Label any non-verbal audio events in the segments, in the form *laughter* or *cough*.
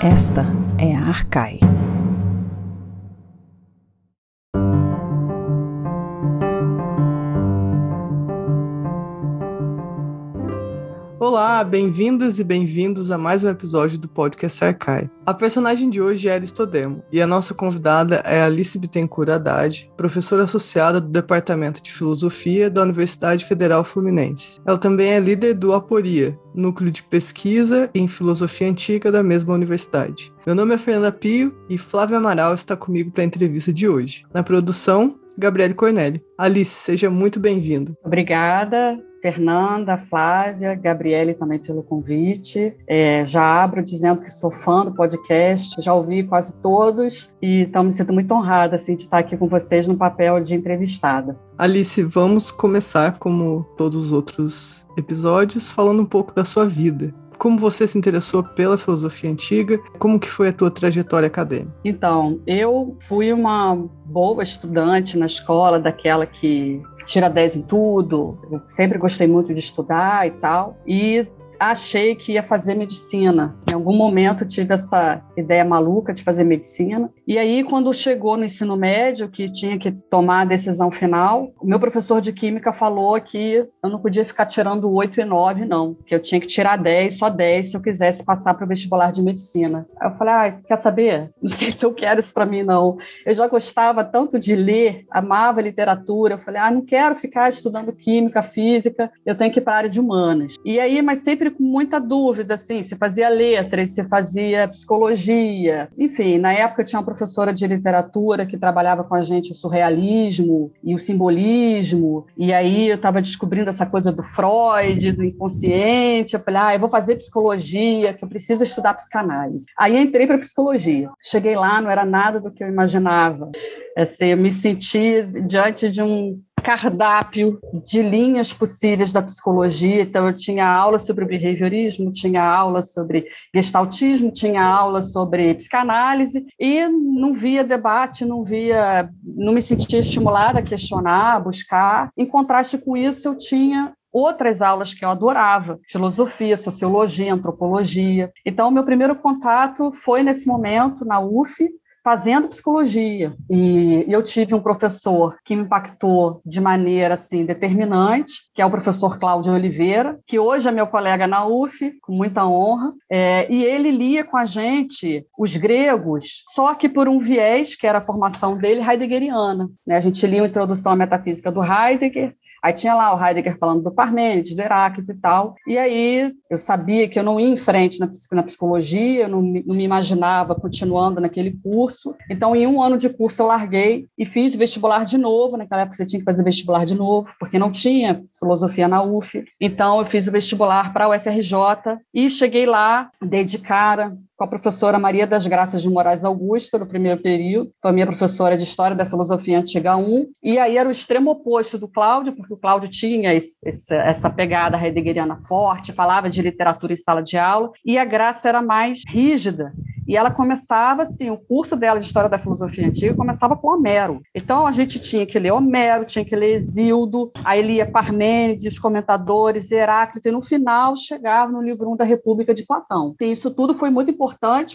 Esta é a Arcai. Olá, bem-vindas e bem-vindos a mais um episódio do podcast Arcai. A personagem de hoje é Aristodemo e a nossa convidada é Alice Bittencourt Haddad, professora associada do Departamento de Filosofia da Universidade Federal Fluminense. Ela também é líder do Aporia, núcleo de pesquisa em filosofia antiga da mesma universidade. Meu nome é Fernanda Pio e Flávia Amaral está comigo para a entrevista de hoje. Na produção, Gabriele Corneli. Alice, seja muito bem-vinda. Obrigada. Fernanda, Flávia, Gabriele também pelo convite. É, já abro dizendo que sou fã do podcast, já ouvi quase todos e então me sinto muito honrada assim, de estar aqui com vocês no papel de entrevistada. Alice, vamos começar, como todos os outros episódios, falando um pouco da sua vida como você se interessou pela filosofia antiga? Como que foi a tua trajetória acadêmica? Então, eu fui uma boa estudante na escola, daquela que tira 10 em tudo. Eu sempre gostei muito de estudar e tal. E achei que ia fazer medicina. Em algum momento tive essa ideia maluca de fazer medicina. E aí, quando chegou no ensino médio, que tinha que tomar a decisão final, o meu professor de química falou que eu não podia ficar tirando 8 e 9, não. Que eu tinha que tirar 10, só 10, se eu quisesse passar para o vestibular de medicina. Aí eu falei, ah, quer saber? *laughs* Não sei se eu quero isso para mim, não. Eu já gostava tanto de ler, amava literatura. Eu falei, ah, não quero ficar estudando química, física, eu tenho que ir para a área de humanas. E aí, mas sempre com muita dúvida, assim, se fazia letras, se fazia psicologia. Enfim, na época eu tinha uma professora de literatura que trabalhava com a gente o surrealismo e o simbolismo, e aí eu estava descobrindo essa coisa do Freud, do inconsciente. Eu falei, ah, eu vou fazer psicologia, que eu preciso estudar psicanálise. Aí entrei para psicologia. Cheguei lá, não era nada do que eu imaginava. Assim, eu me senti diante de um cardápio de linhas possíveis da psicologia. Então, eu tinha aula sobre behaviorismo, tinha aula sobre gestaltismo, tinha aula sobre psicanálise e não via debate, não via, não me sentia estimulada a questionar, a buscar. Em contraste com isso, eu tinha outras aulas que eu adorava, filosofia, sociologia, antropologia. Então, meu primeiro contato foi nesse momento na UF, fazendo psicologia. E eu tive um professor que me impactou de maneira assim determinante, que é o professor Cláudio Oliveira, que hoje é meu colega na UF, com muita honra. É, e ele lia com a gente os gregos, só que por um viés, que era a formação dele, heideggeriana. Né? A gente lia a Introdução à Metafísica do Heidegger, Aí tinha lá o Heidegger falando do Parmênides, do Heráclito e tal. E aí eu sabia que eu não ia em frente na, na psicologia, eu não, não me imaginava continuando naquele curso. Então, em um ano de curso, eu larguei e fiz vestibular de novo. Naquela época, você tinha que fazer vestibular de novo, porque não tinha filosofia na UF. Então, eu fiz o vestibular para a UFRJ e cheguei lá, dei de cara com a professora Maria das Graças de Moraes Augusto, no primeiro período, foi minha professora de História da Filosofia Antiga 1, e aí era o extremo oposto do Cláudio, porque o Cláudio tinha esse, essa pegada heideggeriana forte, falava de literatura em sala de aula, e a Graça era mais rígida, e ela começava assim, o curso dela de História da Filosofia Antiga começava com Homero. Então a gente tinha que ler Homero, tinha que ler Exildo, aí lia Parmênides, os comentadores, Heráclito, e no final chegava no livro 1 da República de Platão. E isso tudo foi muito importante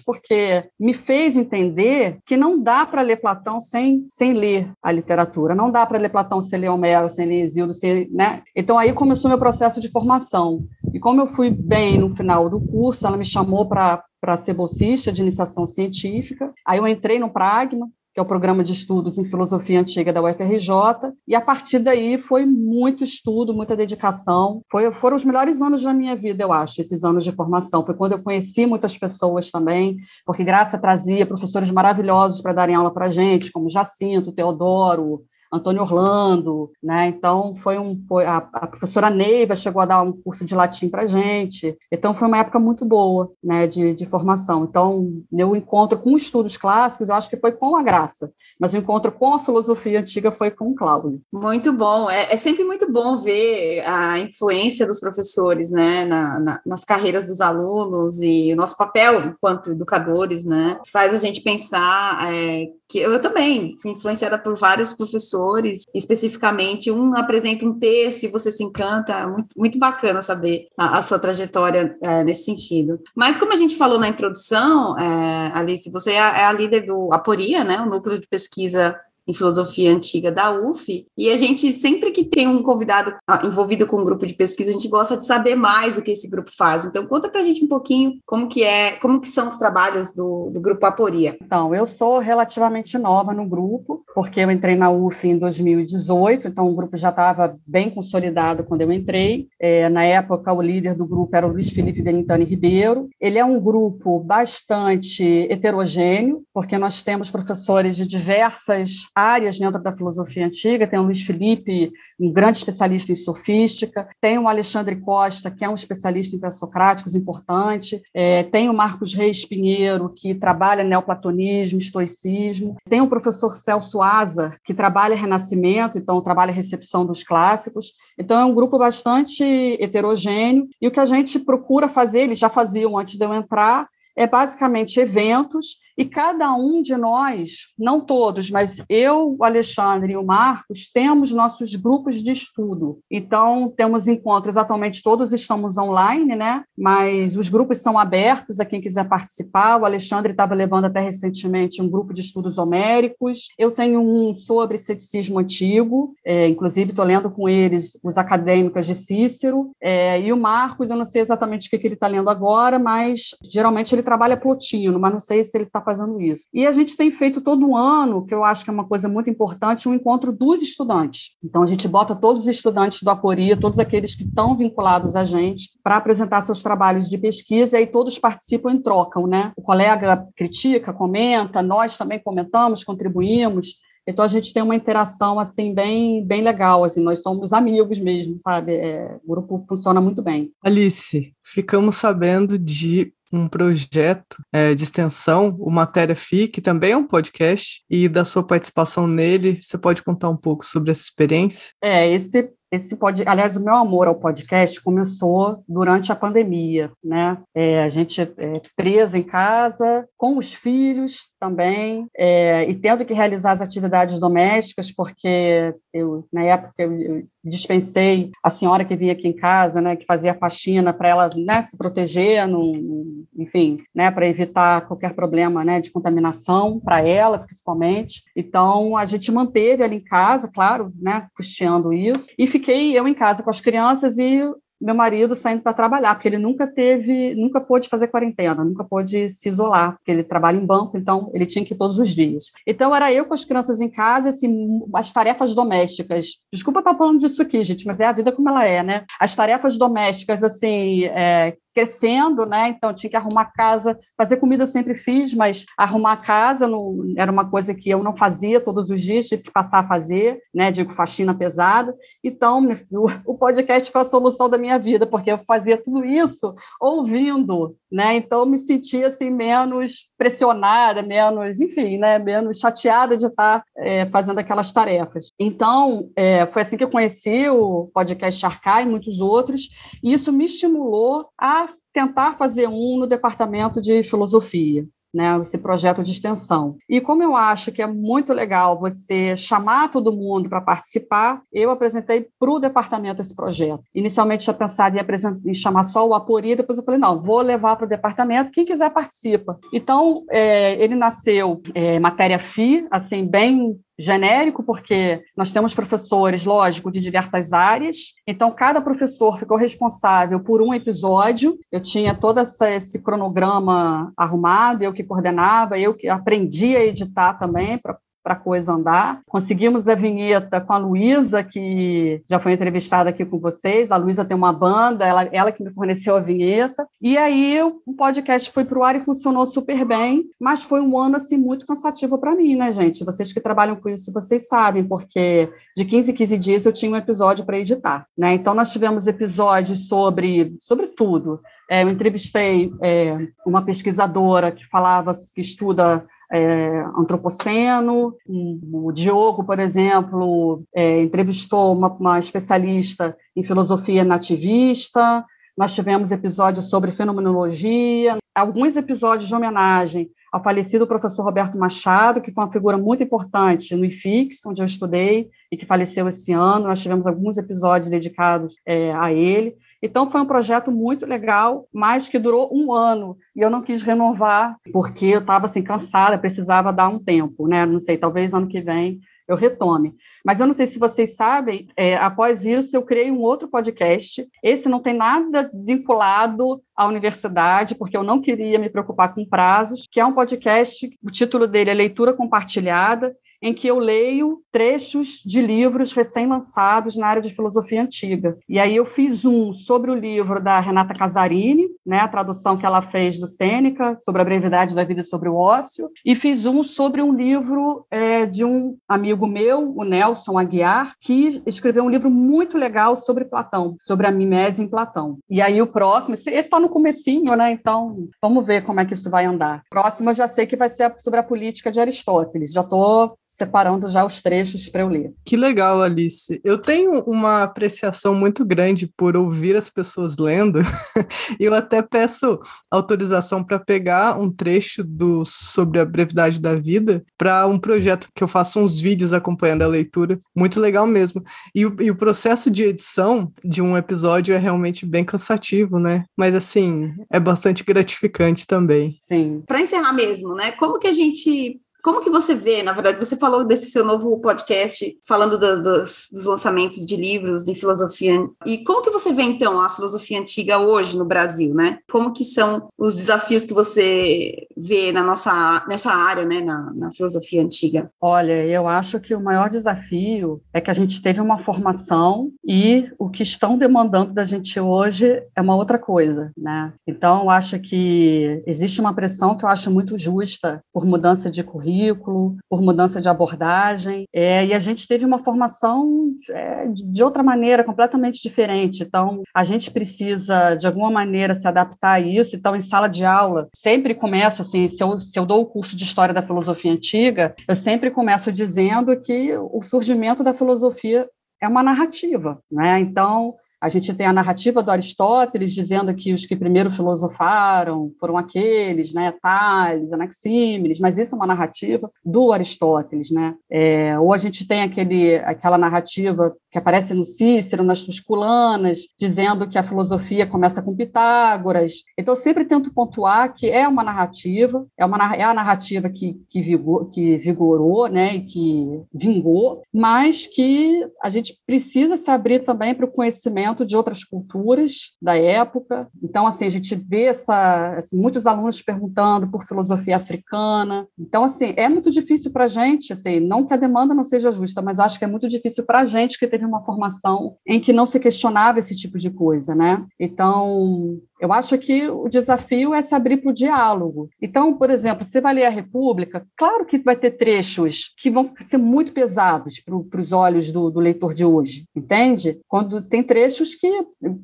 porque me fez entender que não dá para ler Platão sem, sem ler a literatura, não dá para ler Platão sem ler Homero, sem ler Exildo, sem, né? Então aí começou meu processo de formação. E como eu fui bem no final do curso, ela me chamou para para ser bolsista de iniciação científica. Aí eu entrei no Pragma, que é o programa de estudos em filosofia antiga da UFRJ, e a partir daí foi muito estudo, muita dedicação. Foi, foram os melhores anos da minha vida, eu acho, esses anos de formação. Foi quando eu conheci muitas pessoas também, porque Graça trazia professores maravilhosos para darem aula para a gente, como Jacinto, Teodoro, Antônio Orlando, né? Então foi um foi, a, a, professora Neiva chegou a dar um curso de latim para gente. Então foi uma época muito boa, né, de, de formação. Então meu encontro com estudos clássicos, eu acho que foi com a Graça, mas o encontro com a filosofia antiga foi com o Cláudio. Muito bom. É, é sempre muito bom ver a influência dos professores, né, na, na, nas carreiras dos alunos e o nosso papel enquanto educadores, né, faz a gente pensar é, que eu também fui influenciada por vários professores especificamente um apresenta um texto e você se encanta, muito, muito bacana saber a, a sua trajetória é, nesse sentido. Mas como a gente falou na introdução, é, Alice, você é a, é a líder do Aporia, né, o núcleo de pesquisa em filosofia antiga da UF, e a gente, sempre que tem um convidado ah, envolvido com um grupo de pesquisa, a gente gosta de saber mais o que esse grupo faz. Então, conta pra gente um pouquinho como que é, como que são os trabalhos do, do grupo Aporia. Então, eu sou relativamente nova no grupo, porque eu entrei na UF em 2018, então o grupo já estava bem consolidado quando eu entrei. É, na época, o líder do grupo era o Luiz Felipe Benintani Ribeiro. Ele é um grupo bastante heterogêneo, porque nós temos professores de diversas áreas dentro da filosofia antiga, tem o Luiz Felipe, um grande especialista em sofística, tem o Alexandre Costa, que é um especialista em pré-socráticos importante, é, tem o Marcos Reis Pinheiro, que trabalha neoplatonismo, estoicismo, tem o professor Celso Asa, que trabalha renascimento, então trabalha recepção dos clássicos, então é um grupo bastante heterogêneo, e o que a gente procura fazer, eles já faziam antes de eu entrar, é basicamente eventos e cada um de nós, não todos, mas eu, o Alexandre e o Marcos, temos nossos grupos de estudo. Então, temos encontros, atualmente todos estamos online, né? Mas os grupos são abertos a quem quiser participar. O Alexandre estava levando até recentemente um grupo de estudos homéricos. Eu tenho um sobre ceticismo antigo, é, inclusive estou lendo com eles os acadêmicos de Cícero. É, e o Marcos, eu não sei exatamente o que, que ele está lendo agora, mas geralmente ele trabalha plotino, mas não sei se ele está fazendo isso. E a gente tem feito todo ano, que eu acho que é uma coisa muito importante, um encontro dos estudantes. Então, a gente bota todos os estudantes do Aporia, todos aqueles que estão vinculados a gente, para apresentar seus trabalhos de pesquisa, e aí todos participam e trocam, né? O colega critica, comenta, nós também comentamos, contribuímos, então a gente tem uma interação assim bem bem legal, assim, nós somos amigos mesmo, sabe? É, o grupo funciona muito bem. Alice, ficamos sabendo de um projeto é, de extensão, o Matéria FI, que também é um podcast, e da sua participação nele, você pode contar um pouco sobre essa experiência? É, esse esse pode, aliás, o meu amor ao podcast começou durante a pandemia, né? É, a gente é presa em casa, com os filhos também, é, e tendo que realizar as atividades domésticas, porque eu, na época, eu, eu dispensei a senhora que vinha aqui em casa, né, que fazia faxina para ela né, se proteger, no, enfim, né, para evitar qualquer problema né, de contaminação para ela, principalmente. Então, a gente manteve ela em casa, claro, né, custeando isso, e fiquei eu em casa com as crianças e meu marido saindo para trabalhar, porque ele nunca teve, nunca pôde fazer quarentena, nunca pôde se isolar, porque ele trabalha em banco, então ele tinha que ir todos os dias. Então era eu com as crianças em casa, assim, as tarefas domésticas. Desculpa estar falando disso aqui, gente, mas é a vida como ela é, né? As tarefas domésticas, assim, é, crescendo, né? Então tinha que arrumar casa, fazer comida eu sempre fiz, mas arrumar casa não, era uma coisa que eu não fazia todos os dias, tive que passar a fazer, né? Digo faxina pesada. Então *laughs* o podcast foi a solução da minha vida, porque eu fazia tudo isso ouvindo, né? Então me sentia assim menos pressionada, menos, enfim, né? Menos chateada de estar é, fazendo aquelas tarefas. Então é, foi assim que eu conheci o podcast Arcai e muitos outros, e isso me estimulou a tentar fazer um no departamento de filosofia. Né, esse projeto de extensão. E como eu acho que é muito legal você chamar todo mundo para participar, eu apresentei para o departamento esse projeto. Inicialmente tinha pensado em, em chamar só o Apori, depois eu falei, não, vou levar para o departamento, quem quiser participa. Então, é, ele nasceu é, matéria FI, assim, bem genérico, porque nós temos professores, lógico, de diversas áreas, então cada professor ficou responsável por um episódio. Eu tinha todo essa, esse cronograma arrumado, eu que coordenava, eu que aprendi a editar também para para a coisa andar. Conseguimos a vinheta com a Luísa, que já foi entrevistada aqui com vocês. A Luísa tem uma banda, ela, ela que me forneceu a vinheta. E aí o podcast foi para o ar e funcionou super bem, mas foi um ano assim muito cansativo para mim, né, gente? Vocês que trabalham com isso, vocês sabem, porque de 15 em 15 dias eu tinha um episódio para editar, né? Então nós tivemos episódios sobre, sobre tudo. É, eu entrevistei é, uma pesquisadora que falava, que estuda é, antropoceno. O Diogo, por exemplo, é, entrevistou uma, uma especialista em filosofia nativista. Nós tivemos episódios sobre fenomenologia, alguns episódios de homenagem ao falecido professor Roberto Machado, que foi uma figura muito importante no IFIX, onde eu estudei, e que faleceu esse ano. Nós tivemos alguns episódios dedicados é, a ele. Então, foi um projeto muito legal, mas que durou um ano. E eu não quis renovar, porque eu estava assim, cansada, precisava dar um tempo, né? Não sei, talvez ano que vem eu retome. Mas eu não sei se vocês sabem, é, após isso eu criei um outro podcast. Esse não tem nada vinculado à universidade, porque eu não queria me preocupar com prazos, que é um podcast, o título dele é Leitura Compartilhada, em que eu leio trechos de livros recém-lançados na área de filosofia antiga. E aí eu fiz um sobre o livro da Renata Casarini, né, a tradução que ela fez do Sêneca, sobre a brevidade da vida e sobre o ócio, e fiz um sobre um livro é, de um amigo meu, o Nelson Aguiar, que escreveu um livro muito legal sobre Platão, sobre a mimese em Platão. E aí o próximo, esse está no comecinho, né, então vamos ver como é que isso vai andar. Próximo eu já sei que vai ser sobre a política de Aristóteles, já estou separando já os trechos para eu ler. Que legal, Alice. Eu tenho uma apreciação muito grande por ouvir as pessoas lendo, *laughs* eu até peço autorização para pegar um trecho do sobre a brevidade da vida para um projeto que eu faço uns vídeos acompanhando a leitura. Muito legal mesmo. E o, e o processo de edição de um episódio é realmente bem cansativo, né? Mas assim, é bastante gratificante também. Sim. Para encerrar mesmo, né? Como que a gente como que você vê, na verdade, você falou desse seu novo podcast, falando do, dos, dos, lançamentos de livros de filosofia, e como que você vê, então, a filosofia antiga hoje no Brasil, né? Como que são os desafios que você vê na nossa, nessa área, né, na, na filosofia antiga? Olha, eu acho que o maior desafio é que a gente teve uma formação e o que estão demandando da gente hoje é uma outra coisa, né? Então, eu acho que existe uma pressão que eu acho muito justa por mudança de currículo, currículo, por mudança de abordagem, é, e a gente teve uma formação é, de outra maneira, completamente diferente. Então, a gente precisa, de alguma maneira, se adaptar a isso. Então, em sala de aula, sempre começo assim, se eu, se eu dou o curso de História da Filosofia Antiga, eu sempre começo dizendo que o surgimento da filosofia é uma narrativa, né? Então, a gente tem a narrativa do Aristóteles dizendo que os que primeiro filosofaram foram aqueles, né, Tales, Anaxímenes, mas isso é uma narrativa do Aristóteles, né? É, ou a gente tem aquele, aquela narrativa que aparece no Cícero, nas Tusculanas, dizendo que a filosofia começa com Pitágoras. Então, eu sempre tento pontuar que é uma narrativa, é, uma, é a narrativa que, que, vigor, que vigorou, né, e que vingou, mas que a gente precisa se abrir também para o conhecimento de outras culturas da época. Então, assim, a gente vê essa, assim, muitos alunos perguntando por filosofia africana. Então, assim, é muito difícil para a gente, assim, não que a demanda não seja justa, mas acho que é muito difícil para a gente que teve uma formação em que não se questionava esse tipo de coisa, né? Então, eu acho que o desafio é se abrir para o diálogo. Então, por exemplo, você vai ler a República, claro que vai ter trechos que vão ser muito pesados para os olhos do, do, leitor de hoje, entende? Quando tem trechos que.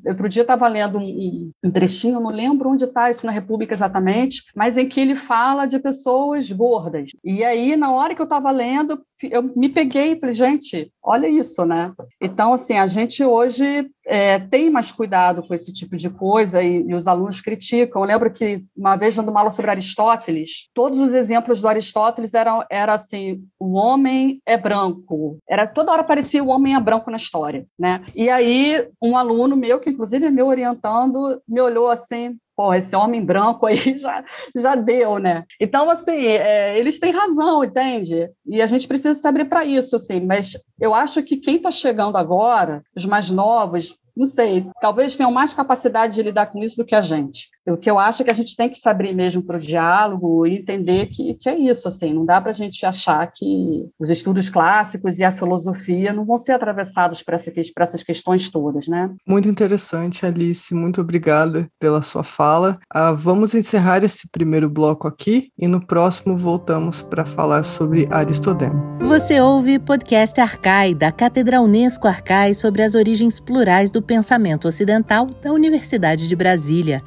Outro dia estava lendo um, um, trechinho, eu não lembro onde está isso na República exatamente, mas em que ele fala de pessoas gordas. E aí, na hora que eu estava lendo, eu me peguei e falei, gente, olha isso, né? Então, assim, a gente hoje é, tem mais cuidado com esse tipo de coisa e, e, os alunos criticam. Eu lembro que uma vez dando uma aula sobre Aristóteles, todos os exemplos do Aristóteles eram era assim: o homem é branco. Era toda hora aparecia o homem é branco na história, né? E aí um aluno meu que inclusive é meu orientando me olhou assim: pô, esse homem branco aí *laughs* já, já deu, né? Então, assim, é, eles têm razão, entende? E a gente precisa se abrir para isso, assim, mas eu acho que quem está chegando agora, os mais novos, não sei, talvez tenham mais capacidade de lidar com isso do que a gente. O que eu acho é que a gente tem que se abrir mesmo para o diálogo e entender que, que é isso, assim, não dá para a gente achar que os estudos clássicos e a filosofia não vão ser atravessados para essa, essas questões todas, né? Muito interessante, Alice, muito obrigada pela sua fala. Ah, vamos encerrar esse primeiro bloco aqui e no próximo voltamos para falar sobre Aristodemo. Você ouve podcast Arcai, da Cátedra Unesco Arcai sobre as origens plurais do pensamento ocidental da Universidade de Brasília.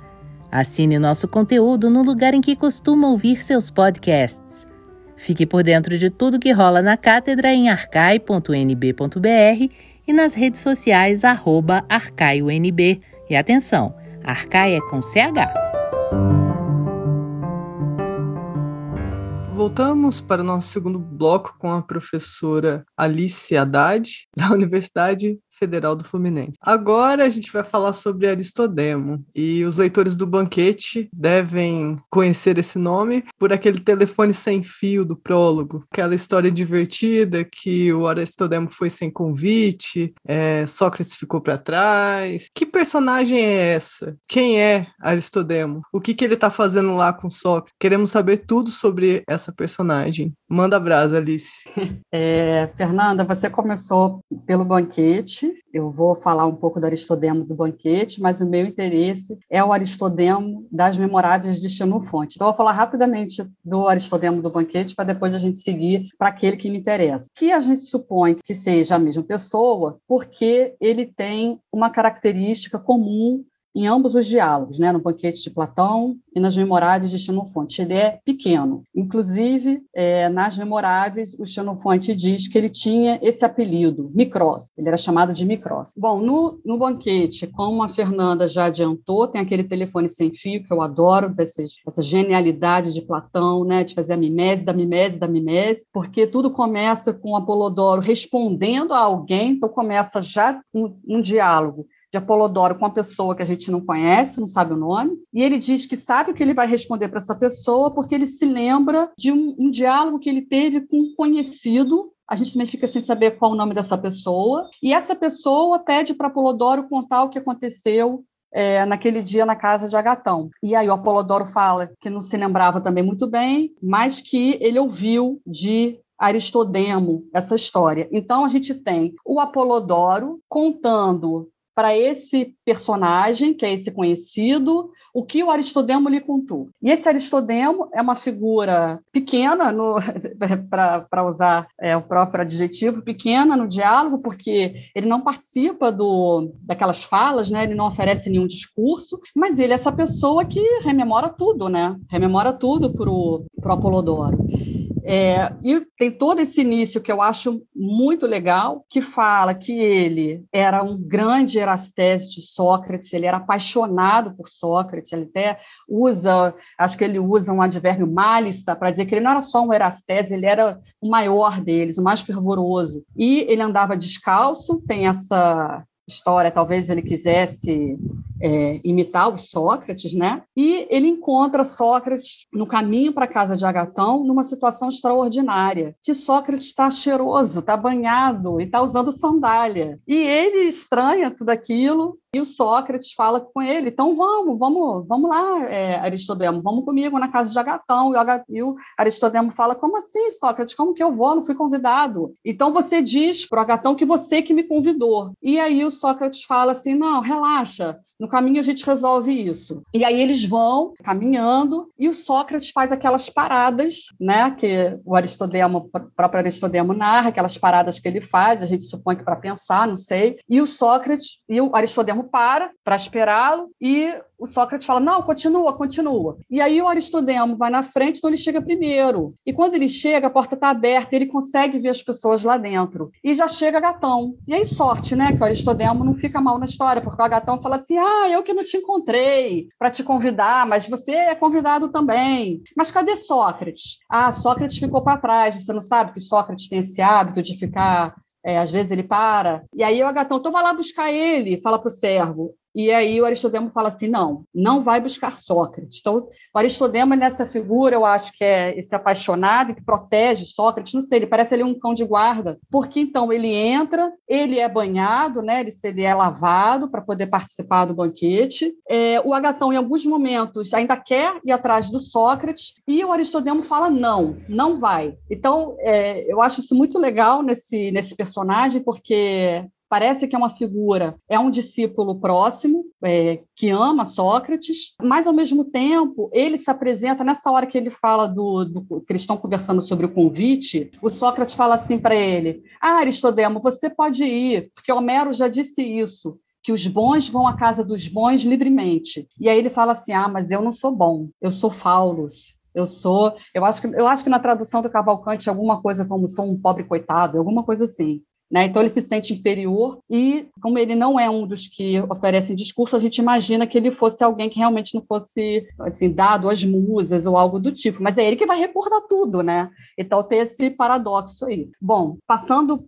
Assine nosso conteúdo no lugar em que costuma ouvir seus podcasts. Fique por dentro de tudo que rola na cátedra em arcai.nb.br e nas redes sociais arroba arcaionb. E atenção, Arcai é com CH. Voltamos para o nosso segundo bloco com a professora Alice Haddad, da *laughs* Universidade Federal do Fluminense. Agora a gente vai falar sobre Aristodemo e os leitores do banquete devem conhecer esse nome por aquele telefone sem fio do prólogo, aquela história divertida que o Aristodemo foi sem convite, é, Sócrates ficou para trás. Que personagem é essa? Quem é Aristodemo? O que, que ele está fazendo lá com Sócrates? Queremos saber tudo sobre essa personagem. Manda brasa, Alice. *laughs* É, Fernanda, você começou pelo banquete eu vou falar um pouco do Aristodemo do banquete, mas o meu interesse é o Aristodemo das Memoráveis de Xenofonte. Então, eu vou falar rapidamente do Aristodemo do banquete para depois a gente seguir para aquele que me interessa. Que a gente supõe que seja a mesma pessoa, porque ele tem uma característica comum em ambos os diálogos, né, no banquete de Platão e nas memoráveis de Xenofonte. Ele é pequeno. Inclusive, é, nas memoráveis, o Xenofonte diz que ele tinha esse apelido, Micros. Ele era chamado de Micros. Bom, no, no banquete, como a Fernanda já adiantou, tem aquele telefone sem fio que eu adoro, essa genialidade de Platão, né, de fazer a mimese da mimese da mimese, porque tudo começa com Apolodoro respondendo a alguém, então começa já um, um diálogo de Apolodoro com uma pessoa que a gente não conhece, não sabe o nome, e ele diz que sabe o que ele vai responder para essa pessoa porque ele se lembra de um, um diálogo que ele teve com um conhecido a gente também fica sem saber qual o nome dessa pessoa. E essa pessoa pede para Apolodoro contar o que aconteceu é, naquele dia na casa de Agatão. E aí o Apolodoro fala que não se lembrava também muito bem, mas que ele ouviu de Aristodemo essa história. Então a gente tem o Apolodoro contando para esse personagem, que é esse conhecido, o que o Aristodemo lhe contou. E esse Aristodemo é uma figura pequena, *laughs* para usar é, o próprio adjetivo, pequena no diálogo, porque ele não participa do, daquelas falas, né? ele não oferece nenhum discurso, mas ele é essa pessoa que rememora tudo, né? rememora tudo para o Apolodoro. É, e tem todo esse início que eu acho muito legal, que fala que ele era um grande erastese de Sócrates, ele era apaixonado por Sócrates, ele até usa, acho que ele usa um advérbio malista para dizer que ele não era só um erastese, ele era o maior deles, o mais fervoroso. E ele andava descalço, tem essa história, talvez ele quisesse é, imitar o Sócrates, né? E ele encontra Sócrates no caminho para a casa de Agatão numa situação extraordinária, que Sócrates está cheiroso, está banhado e está usando sandália. E ele estranha tudo aquilo e o Sócrates fala com ele, então vamos, vamos, vamos lá, é, Aristodemo, vamos comigo na casa de Agatão. E o Aristodemo fala, como assim, Sócrates? Como que eu vou? Não fui convidado. Então você diz para o Agatão que você que me convidou. E aí o Sócrates fala assim, não, relaxa, no caminho a gente resolve isso. E aí eles vão caminhando e o Sócrates faz aquelas paradas, né, que o Aristodemo, o próprio Aristodemo narra, aquelas paradas que ele faz, a gente supõe que para pensar, não sei. E o Sócrates e o Aristodemo para para esperá-lo e o Sócrates fala: não, continua, continua. E aí o Aristodemo vai na frente, então ele chega primeiro. E quando ele chega, a porta está aberta, ele consegue ver as pessoas lá dentro. E já chega Gatão. E aí, sorte, né? Que o Aristodemo não fica mal na história, porque o Gatão fala assim: ah, eu que não te encontrei para te convidar, mas você é convidado também. Mas cadê Sócrates? Ah, Sócrates ficou para trás. Você não sabe que Sócrates tem esse hábito de ficar é, às vezes ele para. E aí o Agatão, então vai lá buscar ele, fala para o servo. E aí o Aristodemo fala assim: não, não vai buscar Sócrates. Então, o Aristodemo nessa figura, eu acho que é esse apaixonado que protege Sócrates, não sei, ele parece ali um cão de guarda, porque então ele entra, ele é banhado, né? Ele, ele é lavado para poder participar do banquete. É, o Agatão, em alguns momentos, ainda quer ir atrás do Sócrates, e o Aristodemo fala: não, não vai. Então, é, eu acho isso muito legal nesse, nesse personagem, porque parece que é uma figura, é um discípulo próximo, é, que ama Sócrates, mas ao mesmo tempo ele se apresenta nessa hora que ele fala do, do que eles estão conversando sobre o convite, o Sócrates fala assim para ele: Ah, Aristodemo, você pode ir, porque Homero já disse isso que os bons vão à casa dos bons livremente. E aí ele fala assim: "Ah, mas eu não sou bom, eu sou Faulos. Eu sou, eu acho que eu acho que na tradução do Cavalcante alguma coisa como sou um pobre coitado, alguma coisa assim. Né? Então ele se sente inferior e como ele não é um dos que oferecem discurso, a gente imagina que ele fosse alguém que realmente não fosse assim dado às musas ou algo do tipo, mas é ele que vai recordar tudo, né? Então tem esse paradoxo aí. Bom, passando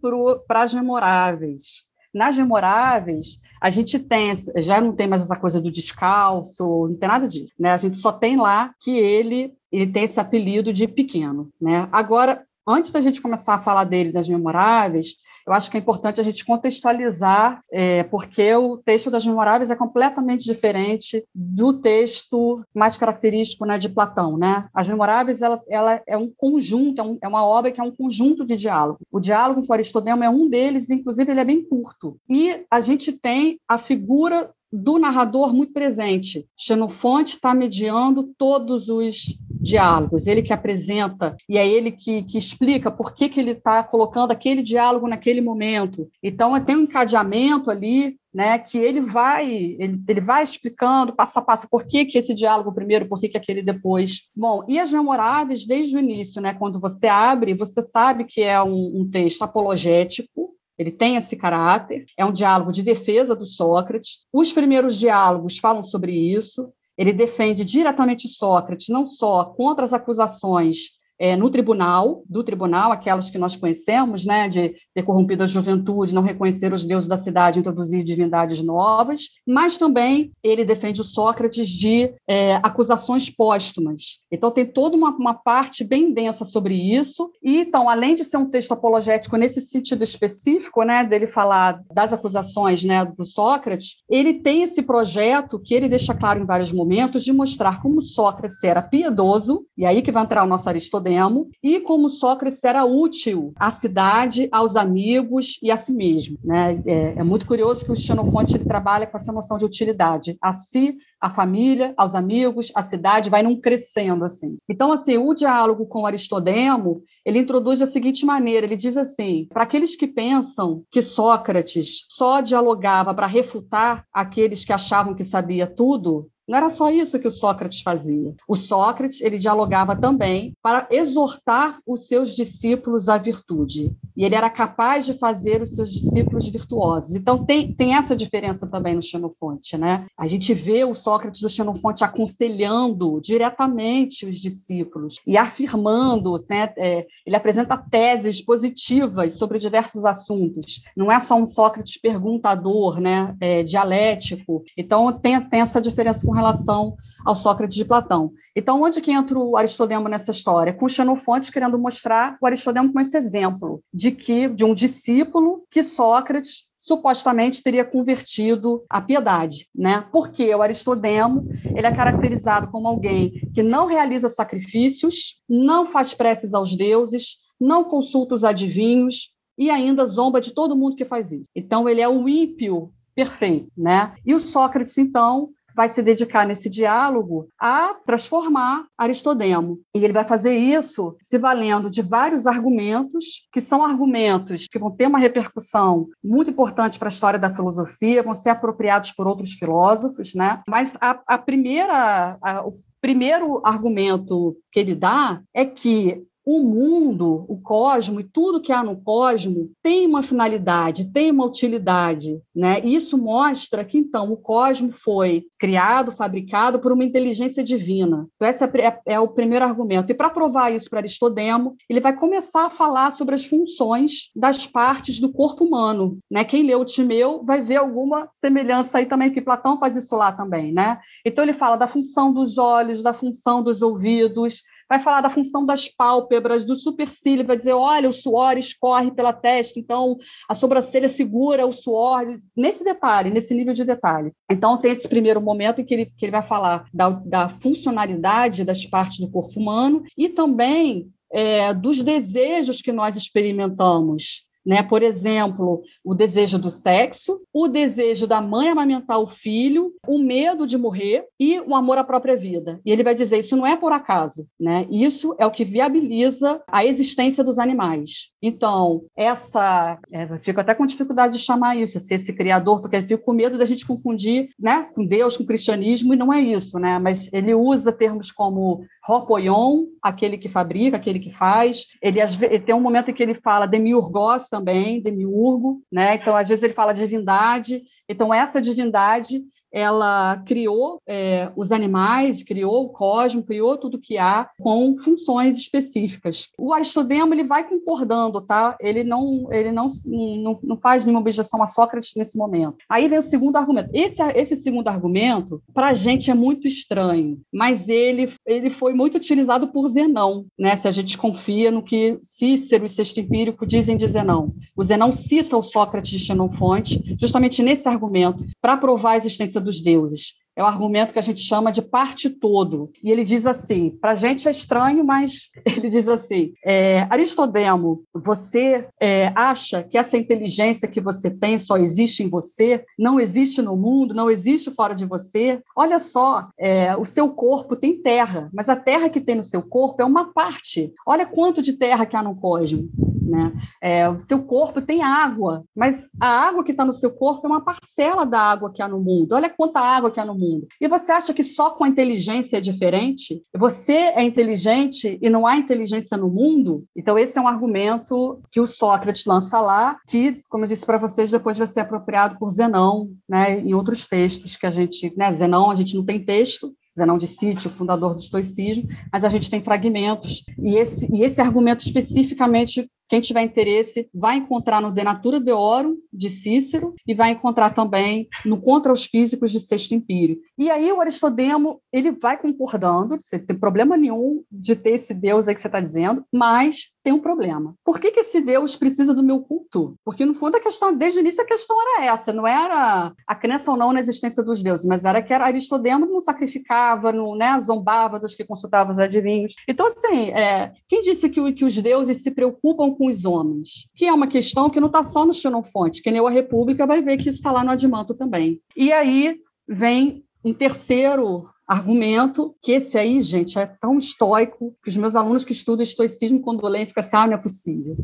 para as memoráveis. Nas memoráveis, a gente tem, já não tem mais essa coisa do descalço, não tem nada disso, né? A gente só tem lá que ele ele tem esse apelido de pequeno, né? Agora, Antes da gente começar a falar dele, das memoráveis, eu acho que é importante a gente contextualizar, é, porque o texto das memoráveis é completamente diferente do texto mais característico né, de Platão. Né? As memoráveis ela, ela é um conjunto, é, um, é, uma obra que é um conjunto de diálogo. O diálogo com Aristodemo é um deles, inclusive ele é bem curto. E a gente tem a figura do narrador muito presente. Xenofonte está mediando todos os diálogos, ele que apresenta e é ele que, que explica por que, que ele está colocando aquele diálogo naquele momento. Então, tem um encadeamento ali né, que ele vai ele, ele vai explicando passo a passo por que, que esse diálogo primeiro, por que, que aquele depois. Bom, e as memoráveis desde o início, né, quando você abre, você sabe que é um, um texto apologético, ele tem esse caráter, é um diálogo de defesa do Sócrates. Os primeiros diálogos falam sobre isso. Ele defende diretamente Sócrates, não só contra as acusações é, no tribunal, do tribunal, aquelas que nós conhecemos, né, de ter corrompido a juventude, não reconhecer os deuses da cidade, introduzir divindades novas, mas também ele defende o Sócrates de é, acusações póstumas. Então tem toda uma, uma parte bem densa sobre isso. E então, além de ser um texto apologético nesse sentido específico, né, dele falar das acusações, né, do Sócrates, ele tem esse projeto que ele deixa claro em vários momentos de mostrar como Sócrates era piedoso, e aí que vai entrar o nosso Aristóteles Nicodemo, e como Sócrates era útil à cidade, aos amigos e a si mesmo. Né? É, é muito curioso que o Xenofonte ele trabalha com essa noção de utilidade, a si, a família, aos amigos, a cidade, vai num crescendo assim. Então, assim, o diálogo com Aristodemo, ele introduz da seguinte maneira, ele diz assim, para aqueles que pensam que Sócrates só dialogava para refutar aqueles que achavam que sabia tudo, não era só isso que o Sócrates fazia. O Sócrates ele dialogava também para exortar os seus discípulos à virtude. E ele era capaz de fazer os seus discípulos virtuosos. Então tem, tem essa diferença também no Xenofonte, né? A gente vê o Sócrates do Xenofonte aconselhando diretamente os discípulos e afirmando, né? É, ele apresenta teses positivas sobre diversos assuntos. Não é só um Sócrates perguntador, né? É, dialético. Então tem, tem essa diferença com relação ao Sócrates de Platão. Então, onde que entra o Aristodemo nessa história? Com Xenofonte querendo mostrar o Aristodemo como esse exemplo de que de um discípulo que Sócrates supostamente teria convertido à piedade, né? Porque o Aristodemo, ele é caracterizado como alguém que não realiza sacrifícios, não faz preces aos deuses, não consulta os adivinhos e ainda zomba de todo mundo que faz isso. Então ele é o ímpio perfeito, né? E o Sócrates então vai se dedicar nesse diálogo a transformar Aristodemo. E ele vai fazer isso se valendo de vários argumentos, que são argumentos que vão ter uma repercussão muito importante para a história da filosofia, vão ser apropriados por outros filósofos, né? Mas a, a primeira, a, o primeiro argumento que ele dá é que o mundo, o cosmo e tudo que há no cosmo tem uma finalidade, tem uma utilidade, né? Isso mostra que então o cosmo foi criado, fabricado por uma inteligência divina. Então esse é, é o primeiro argumento. E para provar isso para Aristodemo, ele vai começar a falar sobre as funções das partes do corpo humano, né? Quem leu o Timeu vai ver alguma semelhança aí também que Platão faz isso lá também, né? Então ele fala da função dos olhos, da função dos ouvidos, vai falar da função das pálpebras, do supercílio, vai dizer, olha, o suor escorre pela testa, então a sobrancelha segura o suor, nesse detalhe, nesse nível de detalhe. Então tem esse primeiro momento em que ele, que ele vai falar da, da funcionalidade das partes do corpo humano e também é, dos desejos que nós experimentamos né? Por exemplo, o desejo do sexo, o desejo da mãe amamentar o filho, o medo de morrer e o amor à própria vida. E ele vai dizer isso não é por acaso, né? Isso é o que viabiliza a existência dos animais. Então, essa, é, fico até com dificuldade de chamar isso, ser esse criador, porque eu fico com medo da gente confundir, né, com Deus, com cristianismo, e não é isso, né? Mas ele usa termos como Ropoion, aquele que fabrica, aquele que faz. Ele, ele tem um momento em que ele fala demiurgos também, demiurgo, né? Então, às vezes ele fala divindade. Então, essa divindade ela criou é, os animais, criou o cosmos, criou tudo que há com funções específicas. O Aristodemo ele vai concordando, tá? Ele não ele não, não, não faz nenhuma objeção a Sócrates nesse momento. Aí vem o segundo argumento. Esse esse segundo argumento para a gente é muito estranho, mas ele ele foi muito utilizado por Zenão, né? Se a gente confia no que Cícero e Sexto Empírico dizem de Zenão. O Zenão cita o Sócrates de Xenofonte justamente nesse argumento para provar a existência dos deuses. É o argumento que a gente chama de parte todo. E ele diz assim: para a gente é estranho, mas *laughs* ele diz assim: é, Aristodemo, você é, acha que essa inteligência que você tem só existe em você, não existe no mundo, não existe fora de você? Olha só, é, o seu corpo tem terra, mas a terra que tem no seu corpo é uma parte. Olha quanto de terra que há no cosmos. Né? É, o seu corpo tem água, mas a água que está no seu corpo é uma parcela da água que há no mundo. Olha quanta água que há no mundo. E você acha que só com a inteligência é diferente? Você é inteligente e não há inteligência no mundo? Então, esse é um argumento que o Sócrates lança lá, que, como eu disse para vocês, depois vai ser apropriado por Zenão, né, em outros textos que a gente. Né, Zenão, a gente não tem texto, Zenão de Sítio, fundador do estoicismo, mas a gente tem fragmentos. E esse, e esse argumento especificamente quem tiver interesse vai encontrar no De Natura Deorum, de Cícero, e vai encontrar também no Contra os Físicos, de Sexto Empírio. E aí o Aristodemo, ele vai concordando, você tem problema nenhum de ter esse Deus aí que você está dizendo, mas tem um problema. Por que, que esse Deus precisa do meu culto? Porque, no fundo, a questão, desde o início, a questão era essa, não era a crença ou não na existência dos deuses, mas era que Aristodemo não sacrificava, não né, zombava dos que consultavam os adivinhos. Então, assim, é, quem disse que, que os deuses se preocupam com os homens? Que é uma questão que não está só no Xenofonte, que nem a República vai ver que isso está lá no Adimanto também. E aí vem um terceiro argumento, que esse aí, gente, é tão estoico que os meus alunos que estudam estoicismo, quando leem, ficam assim, ah, não é possível.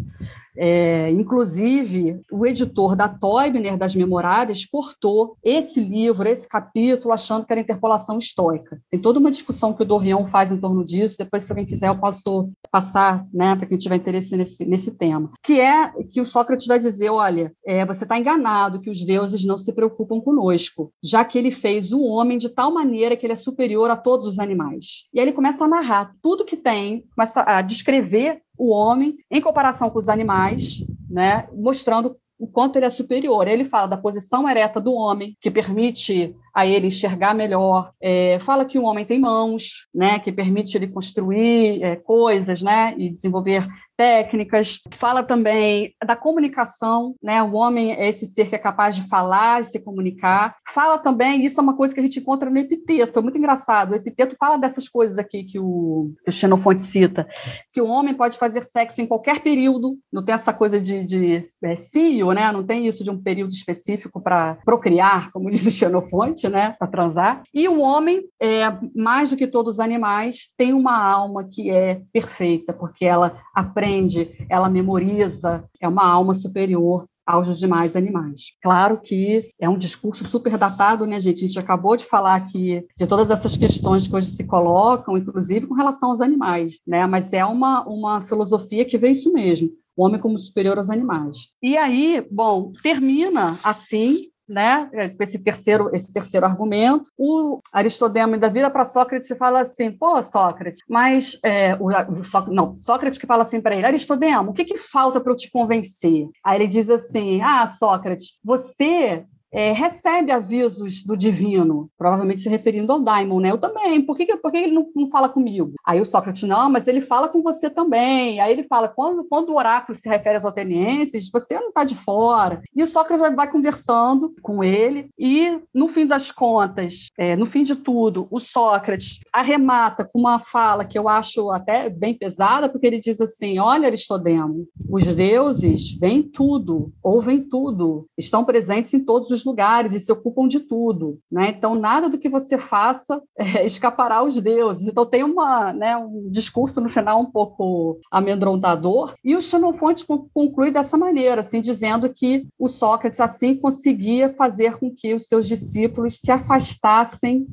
É, inclusive, o editor da Teubner, das Memorárias, cortou esse livro, esse capítulo, achando que era interpolação estoica. Tem toda uma discussão que o Dorion faz em torno disso, depois, se alguém quiser, eu posso passar né, para quem tiver interesse nesse, nesse tema. Que é que o Sócrates vai dizer, olha, é, você está enganado que os deuses não se preocupam conosco, já que ele fez o homem de tal maneira que ele é superior a todos os animais. E aí ele começa a narrar tudo que tem, começa a descrever o homem em comparação com os animais, né, mostrando o quanto ele é superior. Ele fala da posição ereta do homem, que permite a ele enxergar melhor. É, fala que o homem tem mãos, né, que permite ele construir é, coisas, né, e desenvolver técnicas. Fala também da comunicação, né, o homem é esse ser que é capaz de falar, de se comunicar. Fala também, isso é uma coisa que a gente encontra no Epiteto, é muito engraçado. O Epiteto fala dessas coisas aqui que o, que o Xenofonte cita, que o homem pode fazer sexo em qualquer período, não tem essa coisa de, de é, cio, né, não tem isso de um período específico para procriar, como *laughs* diz o Xenofonte né, para transar. E o homem, é, mais do que todos os animais, tem uma alma que é perfeita, porque ela aprende, ela memoriza, é uma alma superior aos demais animais. Claro que é um discurso super datado, né, gente? A gente acabou de falar aqui de todas essas questões que hoje se colocam, inclusive com relação aos animais, né? Mas é uma, uma filosofia que vê isso mesmo. O homem como superior aos animais. E aí, bom, termina assim né, com esse terceiro, esse terceiro argumento. O Aristodemo ainda vira para Sócrates e fala assim: pô, Sócrates, mas é, o, o não, Sócrates que fala assim para ele: Aristodemo, o que, que falta para eu te convencer? Aí ele diz assim: ah, Sócrates, você é, recebe avisos do divino, provavelmente se referindo ao Daimon, né? Eu também, por que, por que ele não, não, fala comigo? Aí o Sócrates, não, mas ele fala com você também. Aí ele fala, quando, quando o oráculo se refere aos atenienses, você não está de fora. E o Sócrates vai, vai, conversando com ele, e no fim das contas, é, no fim de tudo, o Sócrates arremata com uma fala que eu acho até bem pesada, porque ele diz assim: olha, Aristodemo, os deuses veem tudo, ouvem tudo, estão presentes em todos os os lugares e se ocupam de tudo, né? Então nada do que você faça é, *laughs* escapará aos deuses. Então tem uma, né, um discurso no final um pouco amedrontador e o Xenofonte conclui dessa maneira, assim, dizendo que o Sócrates assim conseguia fazer com que os seus discípulos se afastassem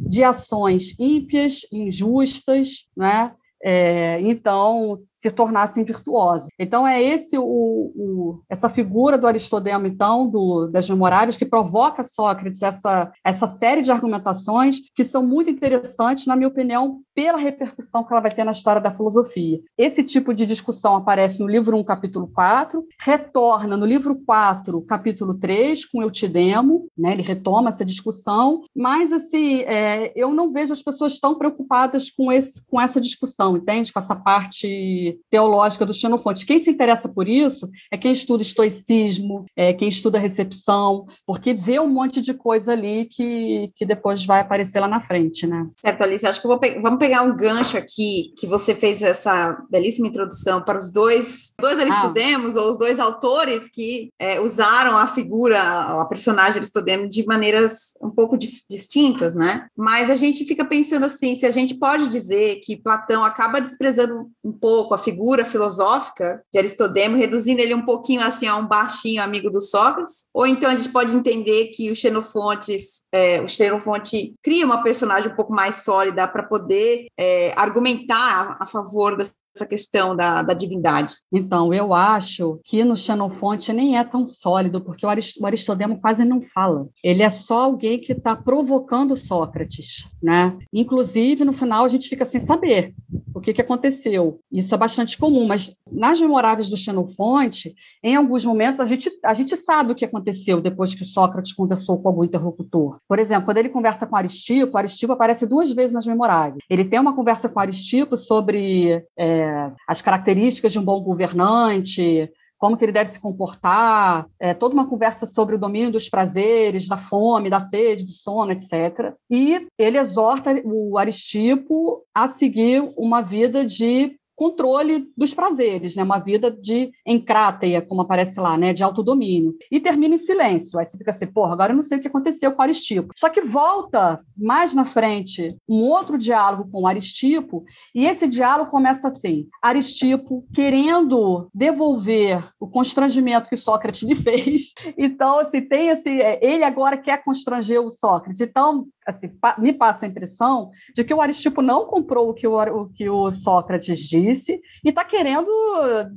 de ações ímpias, injustas, né? é, então se tornassem virtuosos. Então é esse o, o, essa figura do Aristodemo, então, do, das memoráveis, que provoca Sócrates essa, essa série de argumentações que são muito interessantes, na minha opinião, pela repercussão que ela vai ter na história da filosofia. Esse tipo de discussão aparece no livro 1, capítulo 4, retorna no livro 4, capítulo 3, com Eutidemo, né? ele retoma essa discussão, mas assim, é, eu não vejo as pessoas tão preocupadas com, esse, com essa discussão, entende? Com essa parte teológica do Xenofonte. Quem se interessa por isso é quem estuda estoicismo, é quem estuda recepção, porque vê um monte de coisa ali que, que depois vai aparecer lá na frente, né? Certo, Alice, acho que pe vamos pegar um gancho aqui, que você fez essa belíssima introdução para os dois, dois Aristodemos, ah. ou os dois autores que é, usaram a figura, a personagem Aristodemo de maneiras um pouco distintas, né? Mas a gente fica pensando assim, se a gente pode dizer que Platão acaba desprezando um pouco a figura filosófica de Aristodemo, reduzindo ele um pouquinho assim a um baixinho amigo do Sócrates, ou então a gente pode entender que o Xenofontes, é, o Xenofonte cria uma personagem um pouco mais sólida para poder é, argumentar a, favor das essa questão da, da divindade? Então, eu acho que no Xenofonte nem é tão sólido, porque o, o Aristodemo quase não fala. Ele é só alguém que está provocando Sócrates, né? Inclusive, no final, a gente fica sem saber que, que aconteceu. Isso é bastante comum, mas nas memoráveis do Xenofonte, em alguns momentos, a gente, a gente sabe o que aconteceu depois que Sócrates conversou com algum interlocutor. Por exemplo, quando ele conversa com Aristipo, Aristipo aparece duas vezes nas memoráveis. Ele tem uma conversa com Aristipo sobre... É, as características de um bom governante, como que ele deve se comportar, é, toda uma conversa sobre o domínio dos prazeres, da fome, da sede, do sono, etc. E ele exorta o Aristipo a seguir uma vida de controle dos prazeres, né? Uma vida de encráteia, como aparece lá, né? De autodomínio. E termina em silêncio. Aí você fica assim, porra, agora eu não sei o que aconteceu com Aristipo. Só que volta mais na frente um outro diálogo com Aristipo, e esse diálogo começa assim: Aristipo querendo devolver o constrangimento que Sócrates lhe fez. *laughs* Então, assim, tem esse. É, ele agora quer constranger o Sócrates. Então, assim, me passa a impressão de que o Aristipo não comprou o que o, o, que o Sócrates disse e está querendo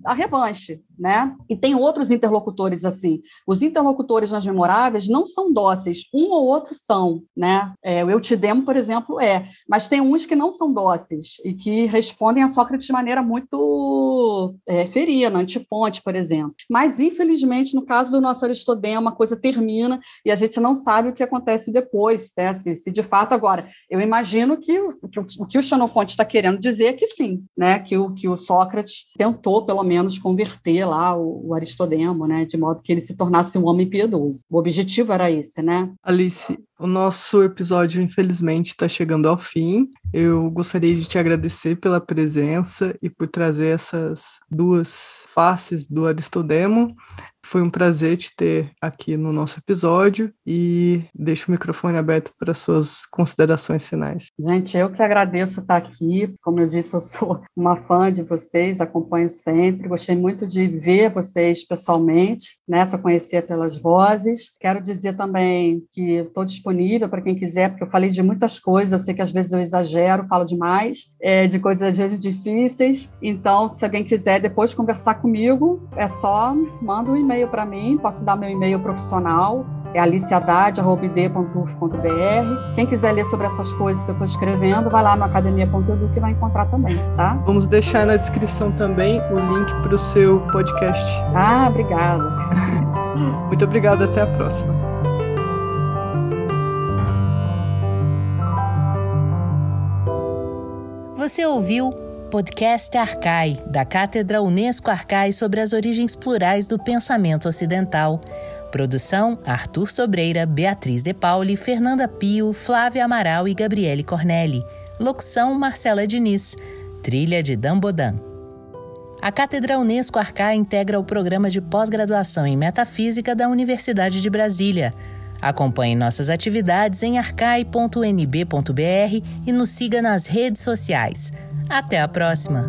a revanche, né? E tem outros interlocutores assim. Os interlocutores nas memoráveis não são dóceis, um ou outro são, né? É, o Eutidemo, por exemplo, é, mas tem uns que não são dóceis e que respondem a Sócrates de maneira muito é, ferina, antiponte, por exemplo. Mas, infelizmente, no caso do nosso Aristodemo, a coisa termina e a gente não sabe o que acontece depois, né? Se, se de fato agora, eu imagino que o que o, Xenofonte está querendo dizer é que sim, né? Que o que o Sócrates tentou pelo menos converter lá o, o Aristodemo, né? De modo que ele se tornasse um homem piedoso. O objetivo era esse, né? Alice, o nosso episódio, infelizmente, está chegando ao fim. Eu gostaria de te agradecer pela presença e por trazer essas duas faces do Aristodemo. Foi um prazer te ter aqui no nosso episódio e deixo o microfone aberto para suas considerações finais. Gente, eu que agradeço estar aqui. Como eu disse, eu sou uma fã de vocês, acompanho sempre. Gostei muito de ver vocês pessoalmente, né? Só conhecia pelas vozes. Quero dizer também que estou disponível para quem quiser, porque eu falei de muitas coisas. Eu sei que às vezes eu exagero, falo demais, é, de coisas às vezes difíceis. Então, se alguém quiser depois conversar comigo, é só manda um e-mail e-mail para mim, posso dar meu e-mail profissional, é aliciadade.id.uf.br. Quem quiser ler sobre essas coisas que eu estou escrevendo, vai lá no academia.edu que vai encontrar também, tá? Vamos deixar na descrição também o link para o seu podcast. Ah, obrigada. *laughs* Muito obrigado, até a próxima. Você ouviu Podcast Arcai, da Cátedra Unesco Arcai sobre as origens plurais do pensamento ocidental. Produção: Arthur Sobreira, Beatriz De Pauli, Fernanda Pio, Flávia Amaral e Gabriele Cornelli. Locução: Marcela Diniz. Trilha de Dambodan. A Cátedra Unesco Arcai integra o programa de pós-graduação em Metafísica da Universidade de Brasília. Acompanhe nossas atividades em arcai.nb.br e nos siga nas redes sociais. Até a próxima!